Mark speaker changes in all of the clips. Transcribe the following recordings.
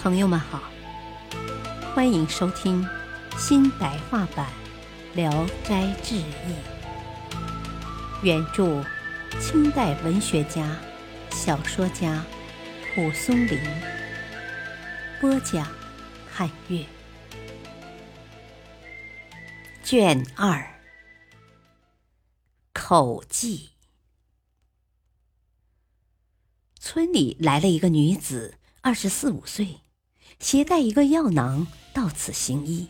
Speaker 1: 朋友们好，欢迎收听新白话版《聊斋志异》，原著清代文学家、小说家蒲松龄，播讲汉乐，卷二，口技。村里来了一个女子，二十四五岁。携带一个药囊到此行医，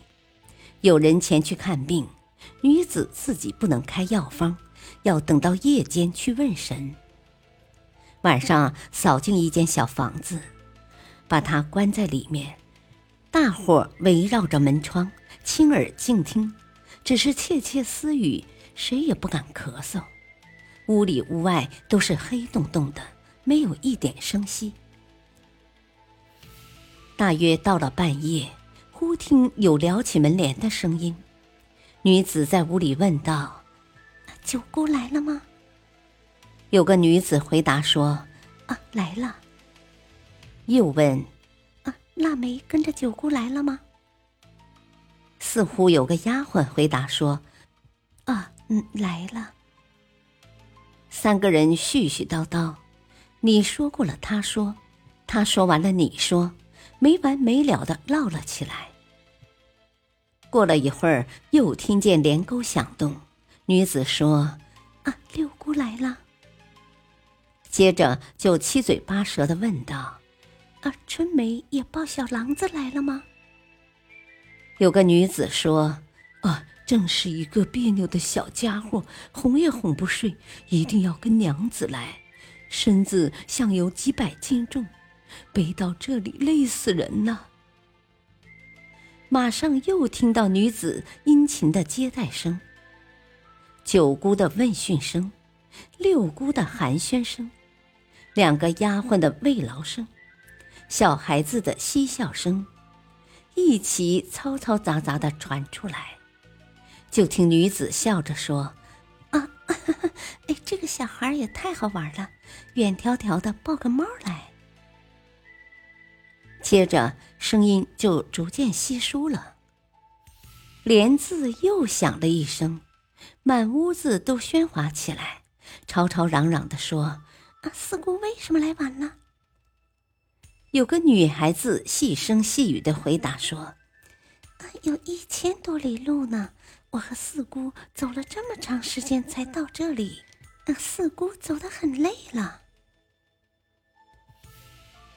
Speaker 1: 有人前去看病，女子自己不能开药方，要等到夜间去问神。晚上扫进一间小房子，把她关在里面，大伙围绕着门窗，亲耳静听，只是窃窃私语，谁也不敢咳嗽。屋里屋外都是黑洞洞的，没有一点声息。大约到了半夜，忽听有撩起门帘的声音。女子在屋里问道：“九姑来了吗？”有个女子回答说：“啊，来了。”又问：“啊，腊梅跟着九姑来了吗？”似乎有个丫鬟回答说：“啊，嗯，来了。”三个人絮絮叨叨，你说过了，他说，他说完了，你说。没完没了的唠了起来。过了一会儿，又听见帘钩响动，女子说：“啊，六姑来了。”接着就七嘴八舌的问道：“啊，春梅也抱小郎子来了吗？”有个女子说：“啊，正是一个别扭的小家伙，哄也哄不睡，一定要跟娘子来，身子像有几百斤重。”背到这里累死人了。马上又听到女子殷勤的接待声，九姑的问讯声，六姑的寒暄声，两个丫鬟的慰劳声，小孩子的嬉笑声，一起嘈嘈杂杂的传出来。就听女子笑着说：“啊，哎，这个小孩也太好玩了，远迢迢的抱个猫来。”接着，声音就逐渐稀疏了。帘子又响了一声，满屋子都喧哗起来，吵吵嚷嚷的说：“啊，四姑为什么来晚了？”有个女孩子细声细语的回答说：“啊，有一千多里路呢，我和四姑走了这么长时间才到这里，啊，四姑走得很累了。”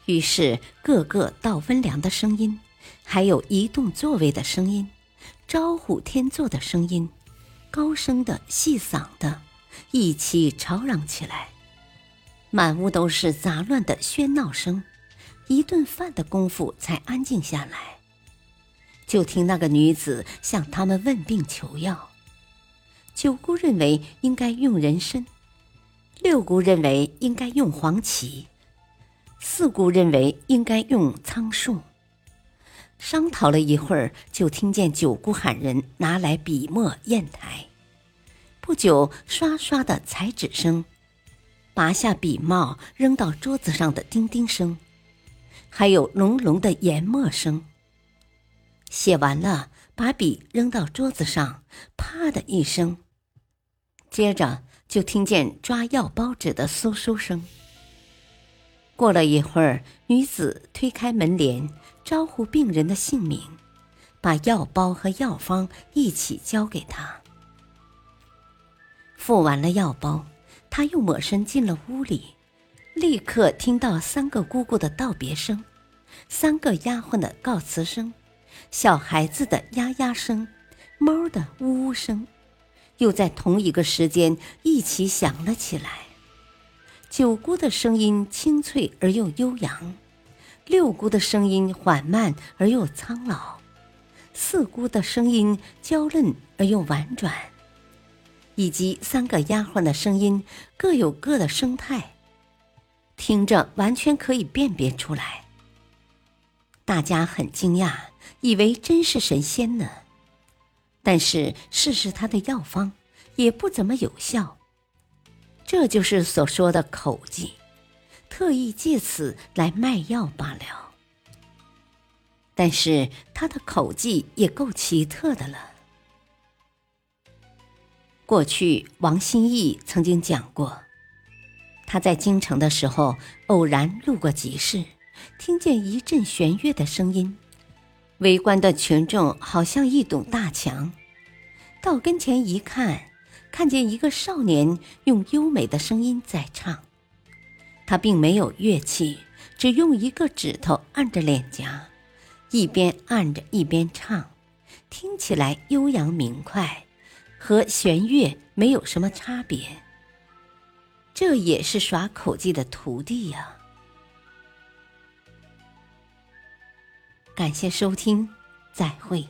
Speaker 1: 于是，个个倒温凉的声音，还有移动座位的声音，招呼天座的声音，高声的、细嗓的，一起吵嚷起来。满屋都是杂乱的喧闹声，一顿饭的功夫才安静下来。就听那个女子向他们问病求药。九姑认为应该用人参，六姑认为应该用黄芪。四姑认为应该用苍术。商讨了一会儿，就听见九姑喊人拿来笔墨砚台。不久，刷刷的裁纸声，拔下笔帽扔到桌子上的叮叮声，还有隆隆的研墨声。写完了，把笔扔到桌子上，啪的一声。接着就听见抓药包纸的嗖嗖声。过了一会儿，女子推开门帘，招呼病人的姓名，把药包和药方一起交给他。付完了药包，他又抹身进了屋里，立刻听到三个姑姑的道别声，三个丫鬟的告辞声，小孩子的呀呀声，猫的呜呜声，又在同一个时间一起响了起来。九姑的声音清脆而又悠扬，六姑的声音缓慢而又苍老，四姑的声音娇嫩而又婉转，以及三个丫鬟的声音各有各的声态，听着完全可以辨别出来。大家很惊讶，以为真是神仙呢。但是试试他的药方，也不怎么有效。这就是所说的口技，特意借此来卖药罢了。但是他的口技也够奇特的了。过去，王心义曾经讲过，他在京城的时候，偶然路过集市，听见一阵弦乐的声音，围观的群众好像一堵大墙。到跟前一看，看见一个少年用优美的声音在唱，他并没有乐器，只用一个指头按着脸颊，一边按着一边唱，听起来悠扬明快。和弦乐没有什么差别，这也是耍口技的徒弟呀。感谢收听，再会。